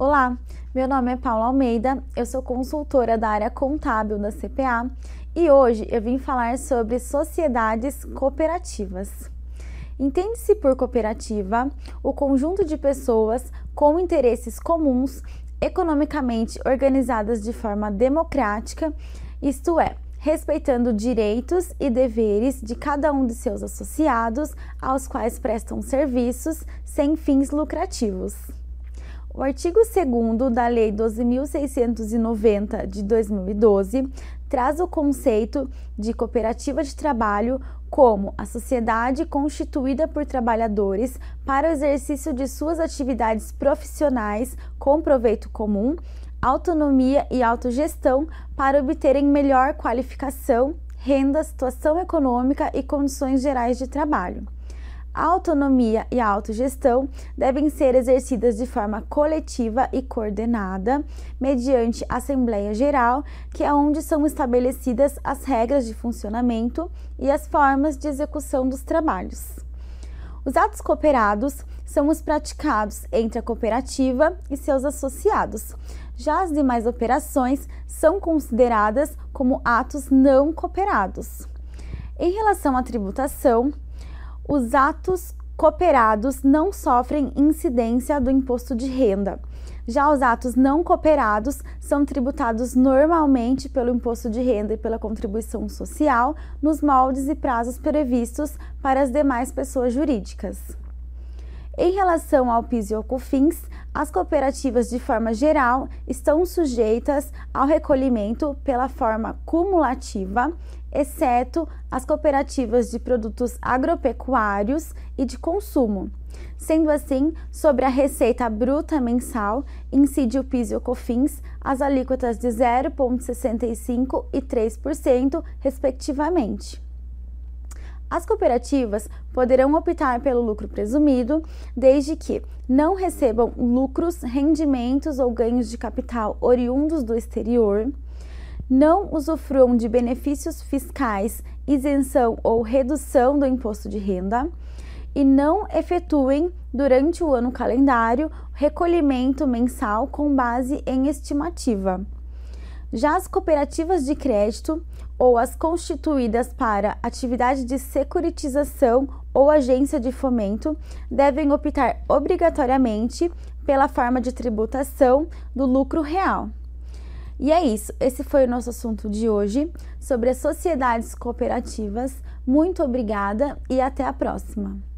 Olá, meu nome é Paula Almeida, eu sou consultora da área contábil da CPA e hoje eu vim falar sobre sociedades cooperativas. Entende-se por cooperativa o conjunto de pessoas com interesses comuns, economicamente organizadas de forma democrática, isto é, respeitando direitos e deveres de cada um de seus associados, aos quais prestam serviços sem fins lucrativos. O artigo 2 da Lei 12.690 de 2012 traz o conceito de cooperativa de trabalho como a sociedade constituída por trabalhadores para o exercício de suas atividades profissionais com proveito comum, autonomia e autogestão para obterem melhor qualificação, renda, situação econômica e condições gerais de trabalho. A autonomia e a autogestão devem ser exercidas de forma coletiva e coordenada, mediante Assembleia Geral, que é onde são estabelecidas as regras de funcionamento e as formas de execução dos trabalhos. Os atos cooperados são os praticados entre a cooperativa e seus associados. Já as demais operações são consideradas como atos não cooperados. Em relação à tributação, os atos cooperados não sofrem incidência do imposto de renda. Já os atos não cooperados são tributados normalmente pelo imposto de renda e pela contribuição social nos moldes e prazos previstos para as demais pessoas jurídicas. Em relação ao PIS e ao COFINS, as cooperativas de forma geral estão sujeitas ao recolhimento pela forma cumulativa exceto as cooperativas de produtos agropecuários e de consumo. Sendo assim, sobre a receita bruta mensal, incide o PIS e o COFINS, as alíquotas de 0,65% e 3%, respectivamente. As cooperativas poderão optar pelo lucro presumido, desde que não recebam lucros, rendimentos ou ganhos de capital oriundos do exterior não usufruam de benefícios fiscais, isenção ou redução do imposto de renda e não efetuem durante o ano calendário recolhimento mensal com base em estimativa. Já as cooperativas de crédito ou as constituídas para atividade de securitização ou agência de fomento devem optar obrigatoriamente pela forma de tributação do lucro real. E é isso, esse foi o nosso assunto de hoje sobre as sociedades cooperativas. Muito obrigada e até a próxima!